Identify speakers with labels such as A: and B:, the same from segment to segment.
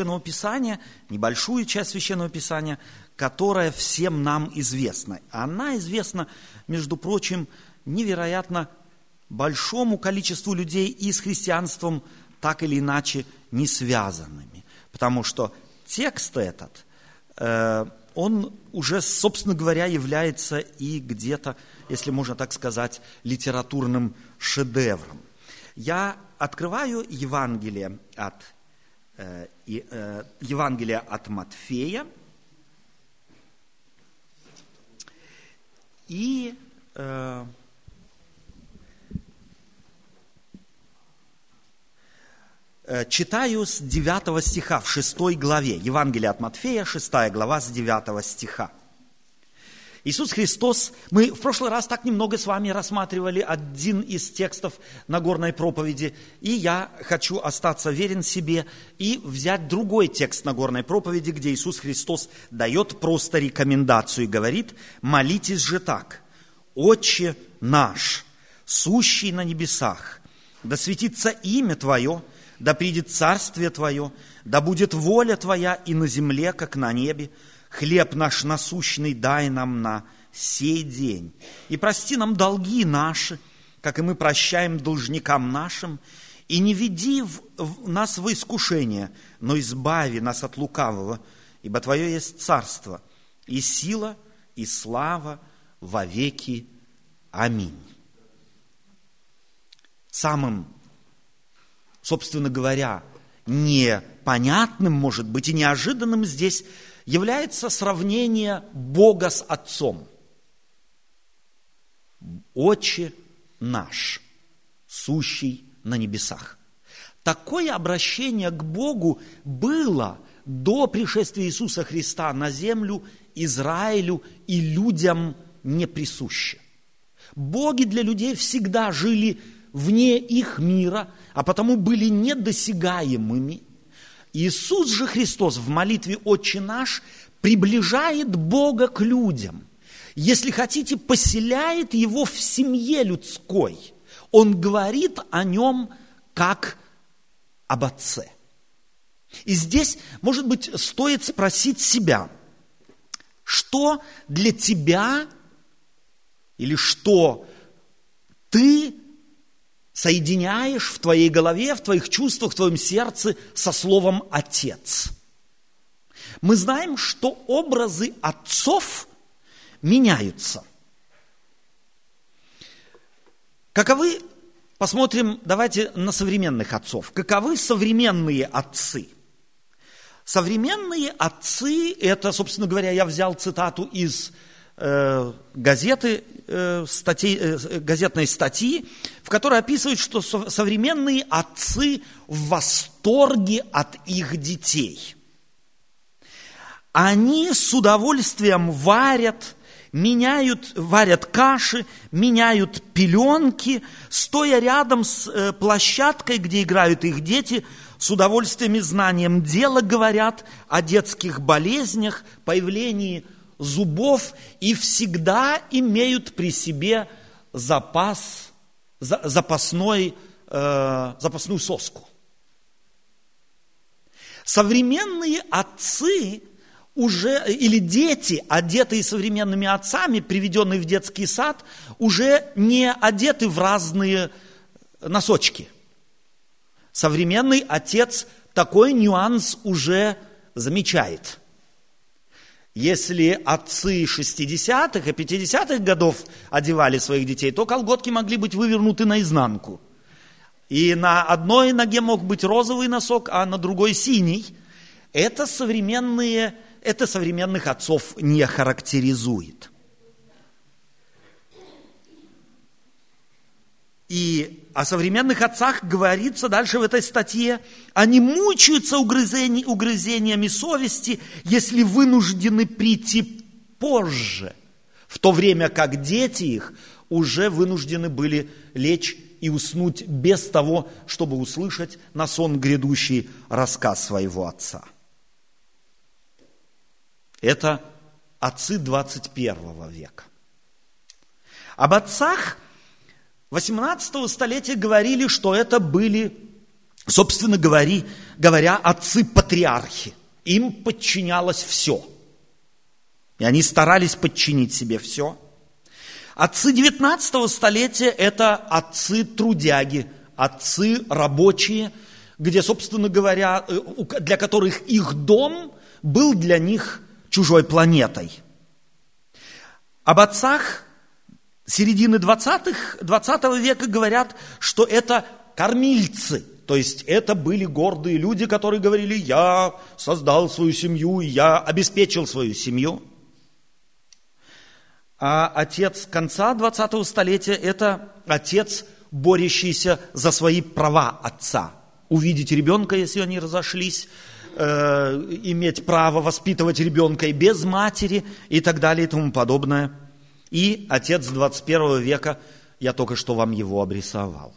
A: Священного Писания, небольшую часть Священного Писания, которая всем нам известна. Она известна, между прочим, невероятно большому количеству людей и с христианством так или иначе не связанными. Потому что текст этот, э, он уже, собственно говоря, является и где-то, если можно так сказать, литературным шедевром. Я открываю Евангелие от Э, э, Евангелия от Матфея. И э, читаю с 9 стиха в 6 главе. Евангелие от Матфея, 6 глава с 9 стиха. Иисус Христос, мы в прошлый раз так немного с вами рассматривали один из текстов Нагорной проповеди, и я хочу остаться верен себе и взять другой текст Нагорной проповеди, где Иисус Христос дает просто рекомендацию и говорит, молитесь же так, «Отче наш, сущий на небесах, да светится имя Твое, да придет царствие Твое, да будет воля Твоя и на земле, как на небе, хлеб наш насущный дай нам на сей день. И прости нам долги наши, как и мы прощаем должникам нашим, и не веди в, в нас в искушение, но избави нас от лукавого, ибо Твое есть царство, и сила, и слава во веки. Аминь. Самым, собственно говоря, непонятным, может быть, и неожиданным здесь является сравнение Бога с Отцом. Отче наш, сущий на небесах. Такое обращение к Богу было до пришествия Иисуса Христа на землю Израилю и людям не присуще. Боги для людей всегда жили вне их мира, а потому были недосягаемыми Иисус же Христос в молитве «Отче наш» приближает Бога к людям. Если хотите, поселяет его в семье людской. Он говорит о нем как об Отце. И здесь, может быть, стоит спросить себя, что для тебя или что ты соединяешь в твоей голове, в твоих чувствах, в твоем сердце со словом «отец». Мы знаем, что образы отцов меняются. Каковы, посмотрим, давайте на современных отцов. Каковы современные отцы? Современные отцы, это, собственно говоря, я взял цитату из газеты, э, статьи, э, газетной статьи, в которой описывают, что современные отцы в восторге от их детей. Они с удовольствием варят, меняют, варят каши, меняют пеленки, стоя рядом с площадкой, где играют их дети, с удовольствием и знанием дела говорят о детских болезнях, появлении зубов и всегда имеют при себе запас, запасной, э, запасную соску. Современные отцы уже, или дети, одетые современными отцами, приведенные в детский сад, уже не одеты в разные носочки. Современный отец такой нюанс уже замечает – если отцы 60-х и 50-х годов одевали своих детей, то колготки могли быть вывернуты наизнанку. И на одной ноге мог быть розовый носок, а на другой синий. Это, современные, это современных отцов не характеризует. И о современных отцах говорится дальше в этой статье. Они мучаются угрызени, угрызениями совести, если вынуждены прийти позже, в то время как дети их уже вынуждены были лечь и уснуть без того, чтобы услышать на сон грядущий рассказ своего отца. Это отцы 21 века. Об отцах – 18 столетия говорили, что это были собственно говоря, говоря отцы-патриархи. Им подчинялось все. И они старались подчинить себе все. Отцы 19 столетия – это отцы-трудяги, отцы рабочие, где, собственно говоря, э, для которых их дом был для них чужой планетой. Об отцах середины 20-х, 20 века говорят, что это кормильцы, то есть это были гордые люди, которые говорили, я создал свою семью, я обеспечил свою семью. А отец конца 20-го столетия – это отец, борющийся за свои права отца. Увидеть ребенка, если они разошлись, э, иметь право воспитывать ребенка и без матери и так далее и тому подобное. И отец 21 века, я только что вам его обрисовал.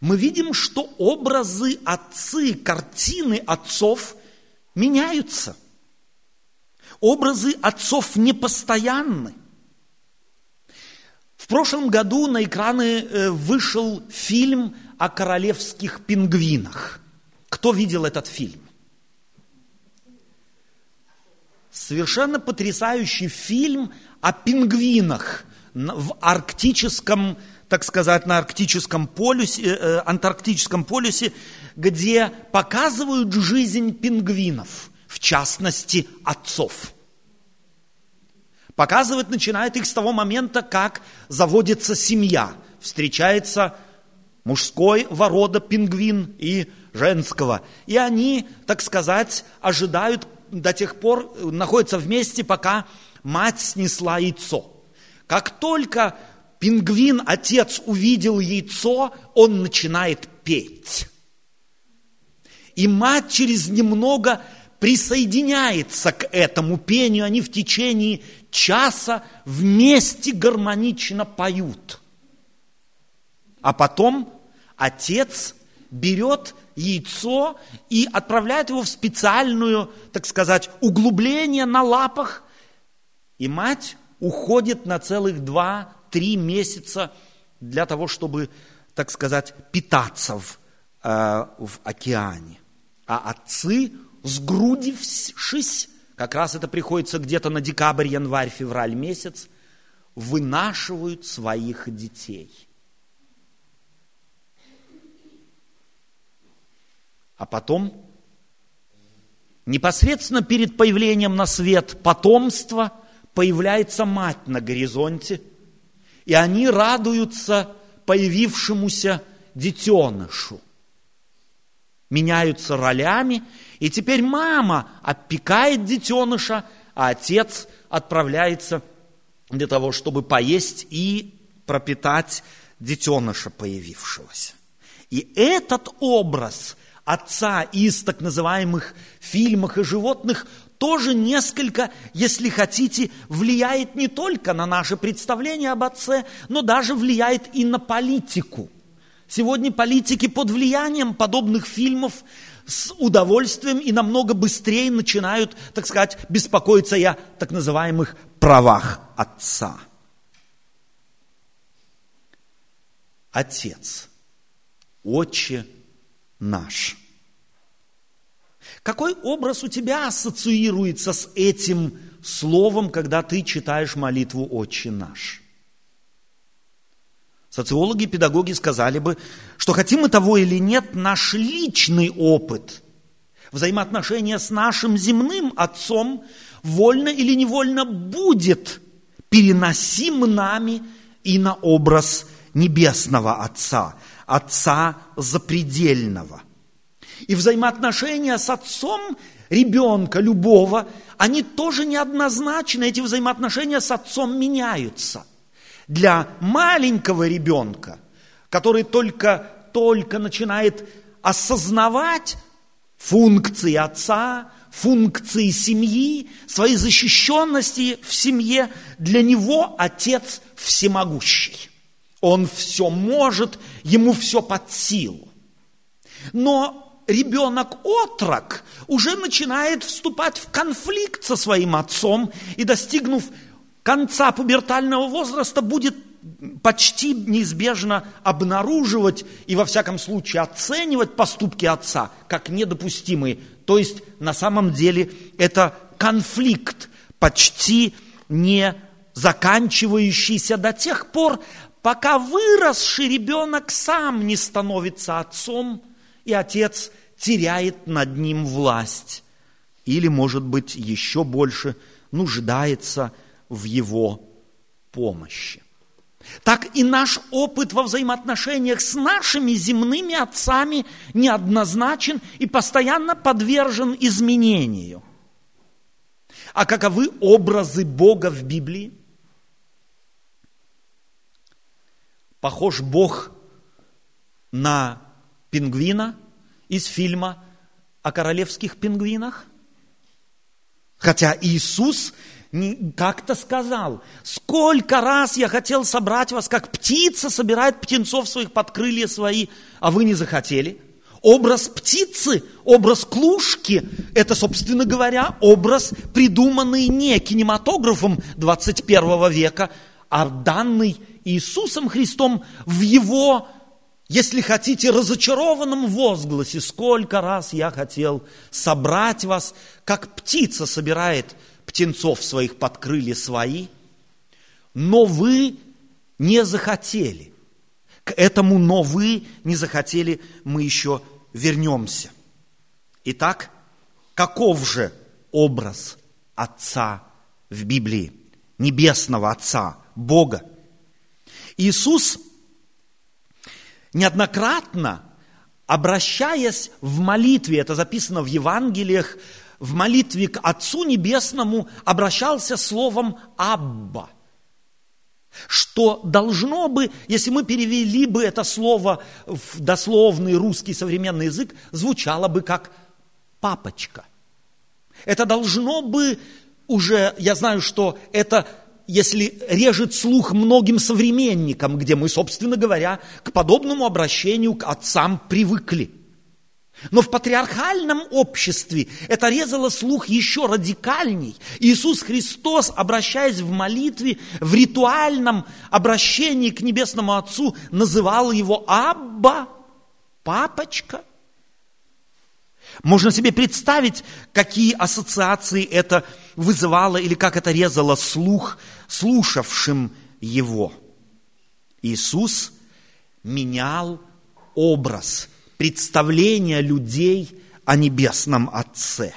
A: Мы видим, что образы отцы, картины отцов меняются. Образы отцов непостоянны. В прошлом году на экраны э, вышел фильм о королевских пингвинах. Кто видел этот фильм? Совершенно потрясающий фильм о пингвинах в арктическом, так сказать, на арктическом полюсе, э, э, антарктическом полюсе, где показывают жизнь пингвинов, в частности, отцов. Показывать начинает их с того момента, как заводится семья, встречается мужской ворода пингвин и женского. И они, так сказать, ожидают до тех пор, находятся вместе, пока мать снесла яйцо. Как только пингвин, отец, увидел яйцо, он начинает петь. И мать через немного присоединяется к этому пению. Они в течение часа вместе гармонично поют. А потом отец берет яйцо и отправляет его в специальную, так сказать, углубление на лапах. И мать уходит на целых два-три месяца для того, чтобы, так сказать, питаться в, э, в океане. А отцы, сгрудившись, как раз это приходится где-то на декабрь, январь, февраль месяц, вынашивают своих детей – А потом, непосредственно перед появлением на свет потомства, появляется мать на горизонте, и они радуются появившемуся детенышу. Меняются ролями, и теперь мама опекает детеныша, а отец отправляется для того, чтобы поесть и пропитать детеныша появившегося. И этот образ отца из так называемых фильмах и животных тоже несколько, если хотите, влияет не только на наше представление об отце, но даже влияет и на политику. Сегодня политики под влиянием подобных фильмов с удовольствием и намного быстрее начинают, так сказать, беспокоиться о так называемых правах отца. Отец, отче наш. Какой образ у тебя ассоциируется с этим словом, когда ты читаешь молитву «Отче наш»? Социологи и педагоги сказали бы, что хотим мы того или нет, наш личный опыт, взаимоотношения с нашим земным отцом, вольно или невольно будет переносим нами и на образ небесного Отца, Отца запредельного. И взаимоотношения с отцом ребенка, любого, они тоже неоднозначны. Эти взаимоотношения с отцом меняются. Для маленького ребенка, который только, только начинает осознавать функции отца, функции семьи, свои защищенности в семье, для него отец всемогущий. Он все может, ему все под силу. Но ребенок-отрок уже начинает вступать в конфликт со своим отцом и, достигнув конца пубертального возраста, будет почти неизбежно обнаруживать и во всяком случае оценивать поступки отца как недопустимые. То есть на самом деле это конфликт, почти не заканчивающийся до тех пор, пока выросший ребенок сам не становится отцом, и отец теряет над ним власть. Или, может быть, еще больше нуждается в его помощи. Так и наш опыт во взаимоотношениях с нашими земными отцами неоднозначен и постоянно подвержен изменению. А каковы образы Бога в Библии? Похож Бог на пингвина из фильма о королевских пингвинах? Хотя Иисус как-то сказал, сколько раз я хотел собрать вас, как птица собирает птенцов своих под крылья свои, а вы не захотели. Образ птицы, образ клушки, это, собственно говоря, образ, придуманный не кинематографом 21 века, а данный Иисусом Христом в Его, если хотите, разочарованном возгласе. Сколько раз я хотел собрать вас, как птица собирает птенцов своих под крылья свои, но вы не захотели. К этому «но вы не захотели» мы еще вернемся. Итак, каков же образ Отца в Библии? Небесного Отца, Бога. Иисус неоднократно, обращаясь в молитве, это записано в Евангелиях, в молитве к Отцу Небесному обращался словом «Абба», что должно бы, если мы перевели бы это слово в дословный русский современный язык, звучало бы как «папочка». Это должно бы уже, я знаю, что это если режет слух многим современникам, где мы, собственно говоря, к подобному обращению к отцам привыкли – но в патриархальном обществе это резало слух еще радикальней. Иисус Христос, обращаясь в молитве, в ритуальном обращении к Небесному Отцу, называл его Абба, папочка. Можно себе представить, какие ассоциации это вызывало или как это резало слух слушавшим его. Иисус менял образ – представления людей о Небесном Отце.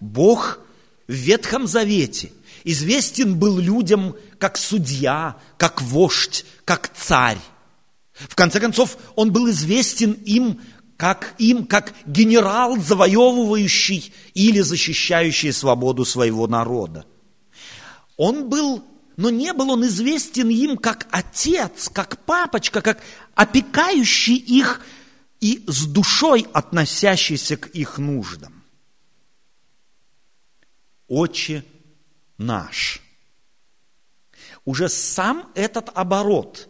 A: Бог в Ветхом Завете известен был людям как судья, как вождь, как царь. В конце концов, он был известен им как им, как генерал, завоевывающий или защищающий свободу своего народа. Он был, но не был он известен им как отец, как папочка, как опекающий их и с душой относящийся к их нуждам. Отче наш. Уже сам этот оборот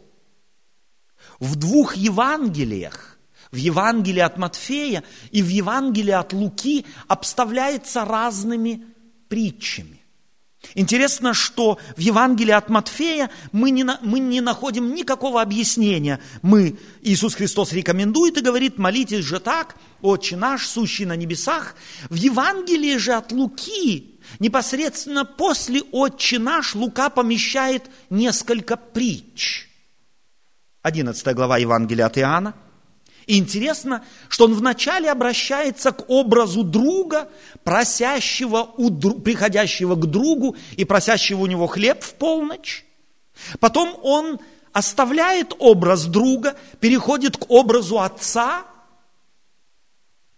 A: в двух Евангелиях, в Евангелии от Матфея и в Евангелии от Луки обставляется разными притчами. Интересно, что в Евангелии от Матфея мы не, мы не находим никакого объяснения. Мы, Иисус Христос рекомендует и говорит, молитесь же так, Отче наш, сущий на небесах. В Евангелии же от Луки, непосредственно после Отче наш, Лука помещает несколько притч. 11 глава Евангелия от Иоанна – и интересно, что он вначале обращается к образу друга, просящего у, приходящего к другу и просящего у него хлеб в полночь. Потом он оставляет образ друга, переходит к образу отца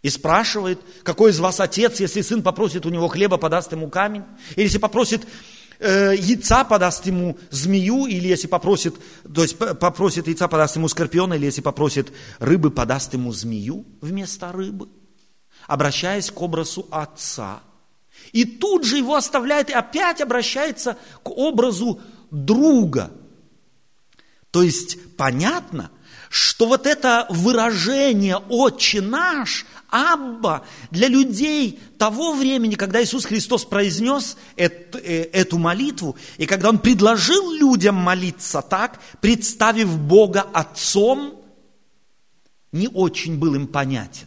A: и спрашивает, какой из вас отец, если сын попросит у него хлеба, подаст ему камень, или если попросит э, яйца подаст ему змею, или если попросит, то есть попросит яйца, подаст ему скорпиона, или если попросит рыбы, подаст ему змею вместо рыбы, обращаясь к образу отца. И тут же его оставляет и опять обращается к образу друга. То есть понятно, что вот это выражение «Отче наш», Абба для людей того времени, когда Иисус Христос произнес эту, э, эту молитву, и когда Он предложил людям молиться так, представив Бога Отцом, не очень был им понятен.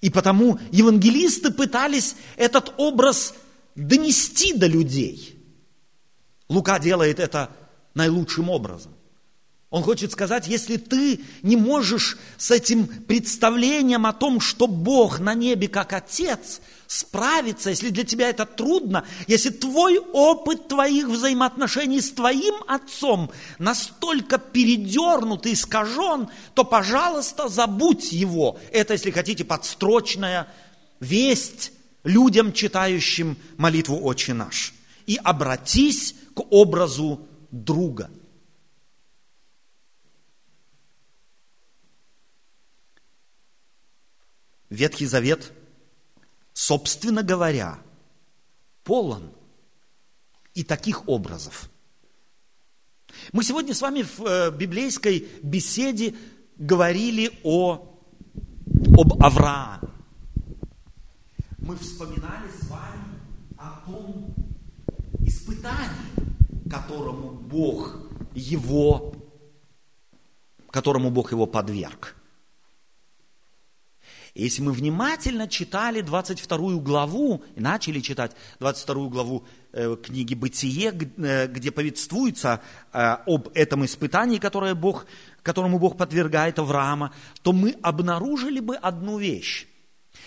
A: И потому евангелисты пытались этот образ донести до людей. Лука делает это наилучшим образом. Он хочет сказать, если ты не можешь с этим представлением о том, что Бог на небе как Отец, справиться, если для тебя это трудно, если твой опыт твоих взаимоотношений с твоим Отцом настолько передернут и искажен, то, пожалуйста, забудь его. Это, если хотите, подстрочная весть людям, читающим молитву «Отче наш». И обратись к образу друга – Ветхий Завет, собственно говоря, полон и таких образов. Мы сегодня с вами в э, библейской беседе говорили о, об Аврааме. Мы вспоминали с вами о том испытании, которому Бог его, которому Бог его подверг. Если мы внимательно читали 22 главу, и начали читать 22 главу э, книги «Бытие», э, где повествуется э, об этом испытании, которое Бог, которому Бог подвергает Авраама, то мы обнаружили бы одну вещь,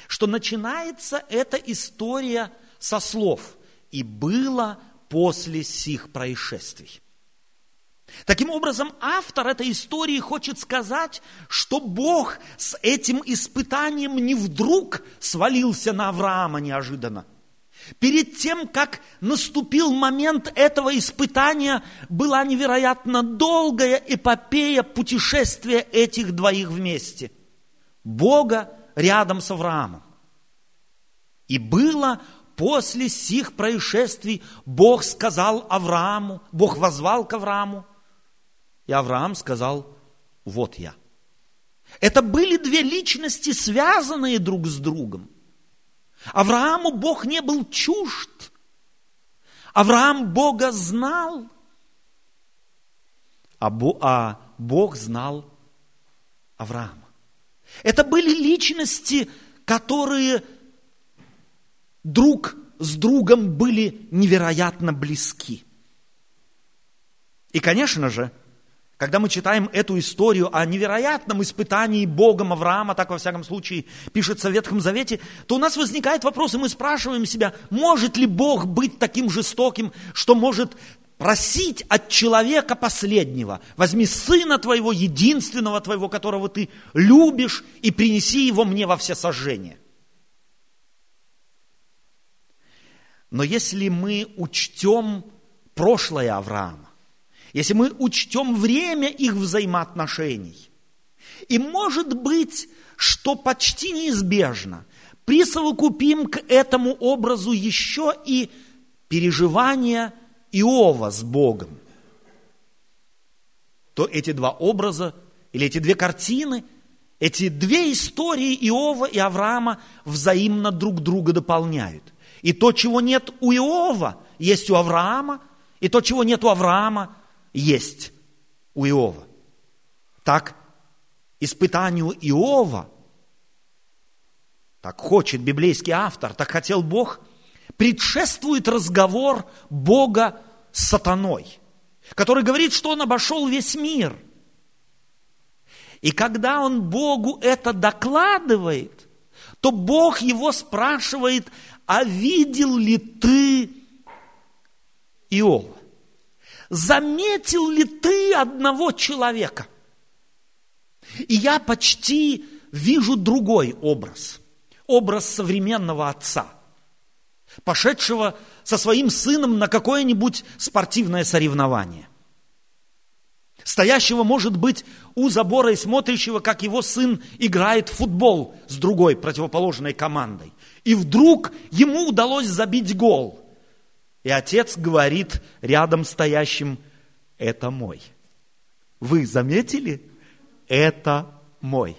A: что начинается эта история со слов «и было после сих происшествий». Таким образом, автор этой истории хочет сказать, что Бог с этим испытанием не вдруг свалился на Авраама неожиданно. Перед тем, как наступил момент этого испытания, была невероятно долгая эпопея путешествия этих двоих вместе. Бога рядом с Авраамом. И было после сих происшествий Бог сказал Аврааму, Бог возвал к Аврааму, и Авраам сказал, вот я. Это были две личности, связанные друг с другом. Аврааму Бог не был чужд. Авраам Бога знал, а, а Бог знал Авраама. Это были личности, которые друг с другом были невероятно близки. И, конечно же, когда мы читаем эту историю о невероятном испытании Богом Авраама, так во всяком случае пишется в Ветхом Завете, то у нас возникает вопрос, и мы спрашиваем себя, может ли Бог быть таким жестоким, что может просить от человека последнего, возьми сына твоего, единственного твоего, которого ты любишь, и принеси его мне во все сожжения. Но если мы учтем прошлое Авраама, если мы учтем время их взаимоотношений. И может быть, что почти неизбежно, присовокупим к этому образу еще и переживания Иова с Богом, то эти два образа или эти две картины, эти две истории Иова и Авраама взаимно друг друга дополняют. И то, чего нет у Иова, есть у Авраама, и то, чего нет у Авраама, есть у Иова. Так испытанию Иова, так хочет библейский автор, так хотел Бог, предшествует разговор Бога с сатаной, который говорит, что он обошел весь мир. И когда он Богу это докладывает, то Бог его спрашивает, а видел ли ты Иова? Заметил ли ты одного человека? И я почти вижу другой образ, образ современного отца, пошедшего со своим сыном на какое-нибудь спортивное соревнование. Стоящего, может быть, у забора и смотрящего, как его сын играет в футбол с другой противоположной командой. И вдруг ему удалось забить гол – и отец говорит рядом стоящим, это мой. Вы заметили? Это мой.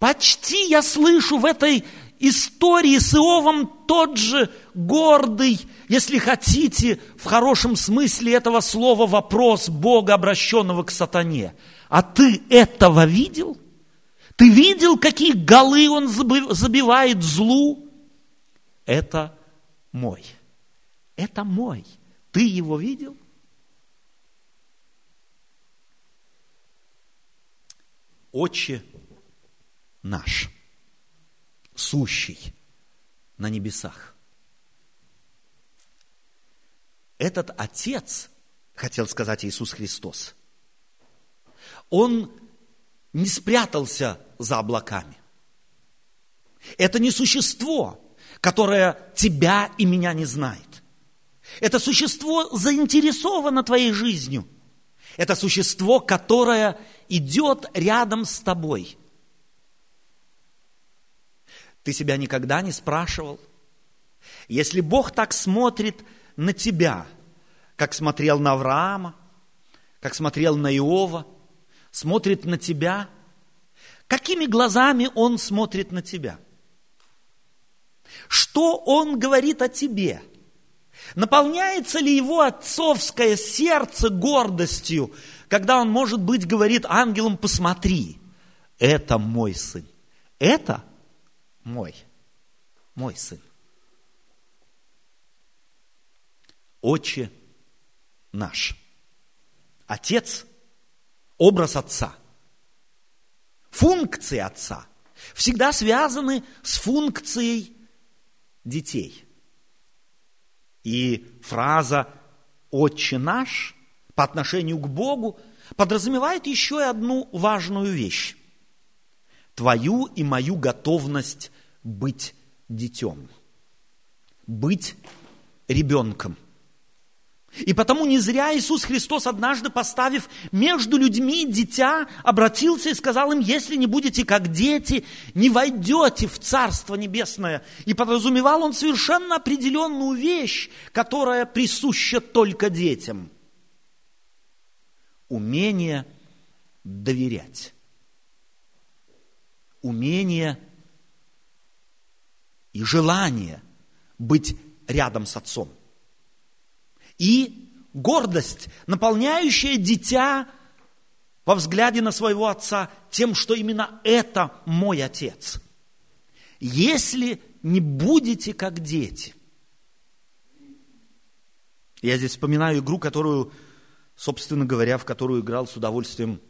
A: Почти я слышу в этой истории с Иовом тот же гордый, если хотите, в хорошем смысле этого слова вопрос Бога, обращенного к сатане. А ты этого видел? Ты видел, какие голы он забивает злу? Это мой. Это мой. Ты его видел? Отче наш, сущий на небесах. Этот Отец, хотел сказать Иисус Христос, Он не спрятался за облаками. Это не существо, которое тебя и меня не знает. Это существо заинтересовано твоей жизнью. Это существо, которое идет рядом с тобой. Ты себя никогда не спрашивал? Если Бог так смотрит на тебя, как смотрел на Авраама, как смотрел на Иова, смотрит на тебя, какими глазами Он смотрит на тебя? Что Он говорит о тебе? Наполняется ли его отцовское сердце гордостью, когда он, может быть, говорит ангелам, посмотри, это мой сын, это мой, мой сын. Отче наш. Отец – образ отца. Функции отца всегда связаны с функцией детей. И фраза «Отче наш» по отношению к Богу подразумевает еще и одну важную вещь. Твою и мою готовность быть детем, быть ребенком. И потому не зря Иисус Христос, однажды поставив между людьми дитя, обратился и сказал им, если не будете как дети, не войдете в Царство Небесное. И подразумевал он совершенно определенную вещь, которая присуща только детям. Умение доверять. Умение и желание быть рядом с Отцом – и гордость, наполняющая дитя во взгляде на своего отца тем, что именно это мой отец. Если не будете как дети. Я здесь вспоминаю игру, которую, собственно говоря, в которую играл с удовольствием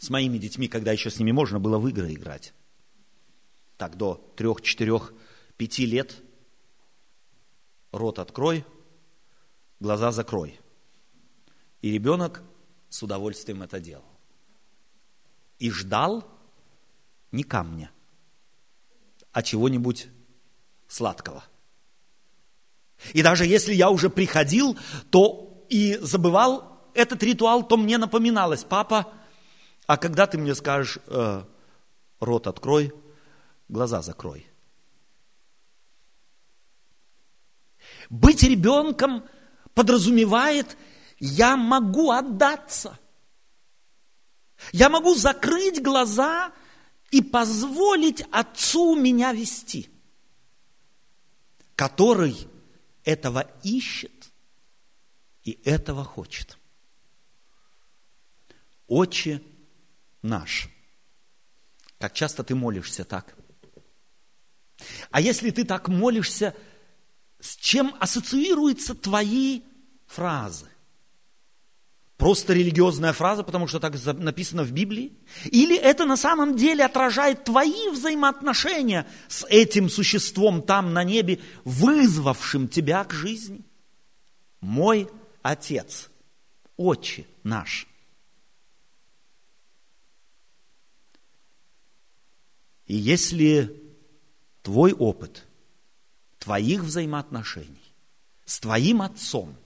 A: с моими детьми, когда еще с ними можно было в игры играть. Так, до трех, четырех, пяти лет. Рот открой, глаза закрой. И ребенок с удовольствием это делал. И ждал не камня, а чего-нибудь сладкого. И даже если я уже приходил, то и забывал этот ритуал, то мне напоминалось, папа, а когда ты мне скажешь, э, рот открой, глаза закрой. Быть ребенком подразумевает, я могу отдаться. Я могу закрыть глаза и позволить Отцу меня вести, который этого ищет и этого хочет. Отче наш. Как часто ты молишься так? А если ты так молишься – с чем ассоциируются твои фразы? Просто религиозная фраза, потому что так написано в Библии? Или это на самом деле отражает твои взаимоотношения с этим существом там на небе, вызвавшим тебя к жизни? Мой Отец, Отче наш. И если твой опыт – твоих взаимоотношений с твоим отцом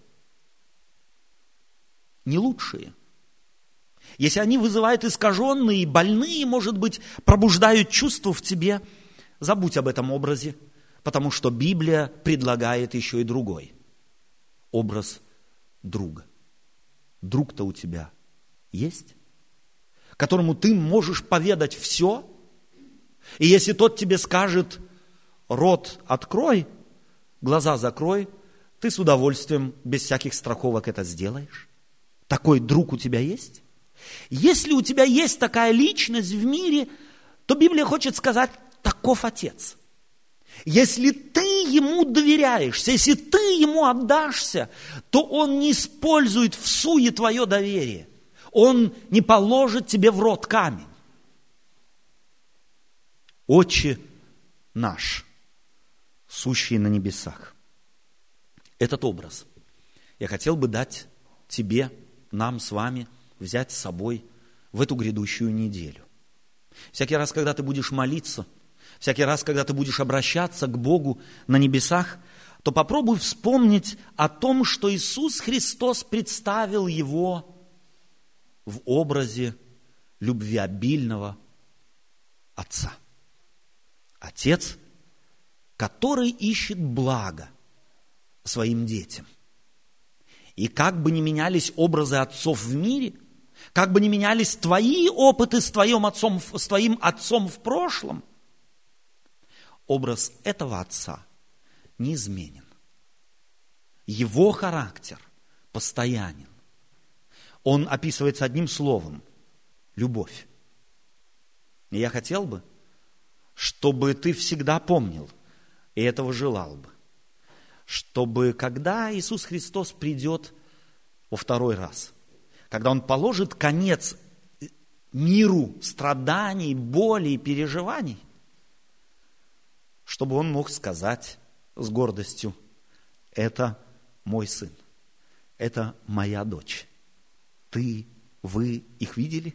A: не лучшие. Если они вызывают искаженные, больные, может быть, пробуждают чувства в тебе, забудь об этом образе, потому что Библия предлагает еще и другой образ друга. Друг-то у тебя есть, которому ты можешь поведать все, И если тот тебе скажет, рот открой, глаза закрой, ты с удовольствием, без всяких страховок это сделаешь. Такой друг у тебя есть? Если у тебя есть такая личность в мире, то Библия хочет сказать, таков Отец. Если ты ему доверяешься, если ты ему отдашься, то он не использует в суе твое доверие. Он не положит тебе в рот камень. Отче наш, сущий на небесах. Этот образ я хотел бы дать тебе, нам с вами, взять с собой в эту грядущую неделю. Всякий раз, когда ты будешь молиться, всякий раз, когда ты будешь обращаться к Богу на небесах, то попробуй вспомнить о том, что Иисус Христос представил его в образе любвеобильного Отца. Отец, который ищет благо своим детям. И как бы ни менялись образы отцов в мире, как бы ни менялись твои опыты с твоим отцом, с твоим отцом в прошлом, образ этого отца неизменен. Его характер постоянен. Он описывается одним словом – любовь. И я хотел бы, чтобы ты всегда помнил и этого желал бы, чтобы когда Иисус Христос придет во второй раз, когда Он положит конец миру страданий, боли и переживаний, чтобы Он мог сказать с гордостью, это мой сын, это моя дочь. Ты, вы их видели?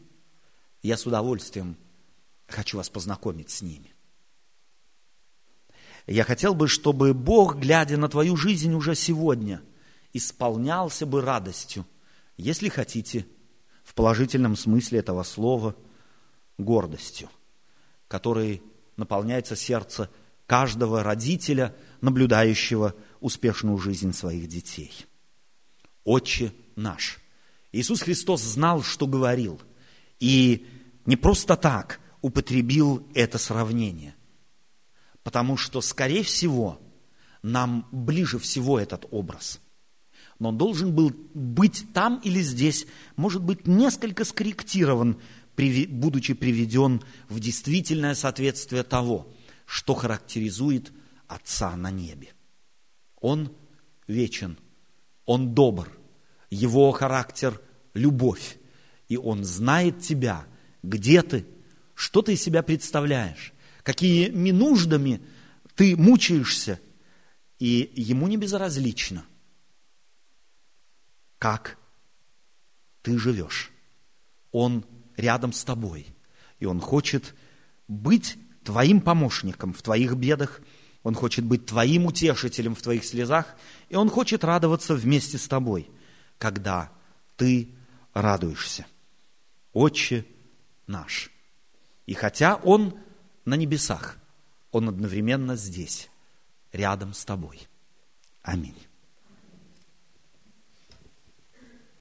A: Я с удовольствием хочу вас познакомить с ними. Я хотел бы, чтобы Бог, глядя на твою жизнь уже сегодня, исполнялся бы радостью, если хотите, в положительном смысле этого слова, гордостью, которой наполняется сердце каждого родителя, наблюдающего успешную жизнь своих детей. Отче наш. Иисус Христос знал, что говорил, и не просто так употребил это сравнение – Потому что, скорее всего, нам ближе всего этот образ. Но он должен был быть там или здесь, может быть, несколько скорректирован, будучи приведен в действительное соответствие того, что характеризует Отца на небе. Он вечен, Он добр, Его характер – любовь, и Он знает тебя, где ты, что ты из себя представляешь какими нуждами ты мучаешься, и ему не безразлично, как ты живешь. Он рядом с тобой, и он хочет быть твоим помощником в твоих бедах, он хочет быть твоим утешителем в твоих слезах, и он хочет радоваться вместе с тобой, когда ты радуешься. Отче наш. И хотя он на небесах. Он одновременно здесь, рядом с тобой. Аминь.